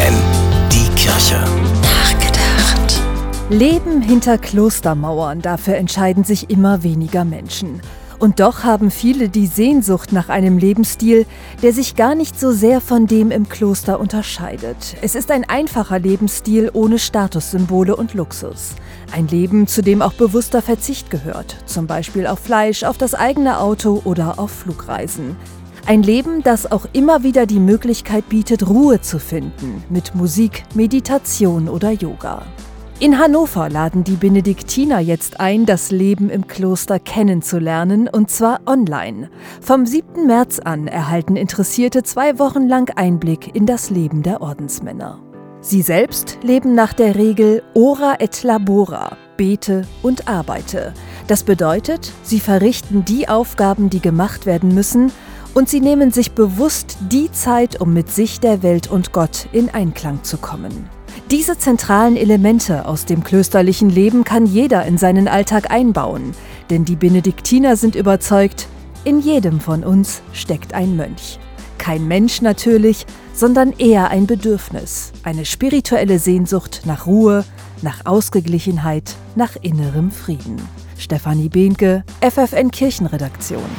FFN, die Kirche. Nachgedacht. Leben hinter Klostermauern, dafür entscheiden sich immer weniger Menschen. Und doch haben viele die Sehnsucht nach einem Lebensstil, der sich gar nicht so sehr von dem im Kloster unterscheidet. Es ist ein einfacher Lebensstil ohne Statussymbole und Luxus. Ein Leben, zu dem auch bewusster Verzicht gehört, zum Beispiel auf Fleisch, auf das eigene Auto oder auf Flugreisen. Ein Leben, das auch immer wieder die Möglichkeit bietet, Ruhe zu finden, mit Musik, Meditation oder Yoga. In Hannover laden die Benediktiner jetzt ein, das Leben im Kloster kennenzulernen, und zwar online. Vom 7. März an erhalten Interessierte zwei Wochen lang Einblick in das Leben der Ordensmänner. Sie selbst leben nach der Regel Ora et Labora, bete und arbeite. Das bedeutet, sie verrichten die Aufgaben, die gemacht werden müssen, und sie nehmen sich bewusst die Zeit, um mit sich, der Welt und Gott in Einklang zu kommen. Diese zentralen Elemente aus dem klösterlichen Leben kann jeder in seinen Alltag einbauen, denn die Benediktiner sind überzeugt, in jedem von uns steckt ein Mönch. Kein Mensch natürlich, sondern eher ein Bedürfnis, eine spirituelle Sehnsucht nach Ruhe, nach Ausgeglichenheit, nach innerem Frieden. Stefanie Behnke, FFN Kirchenredaktion.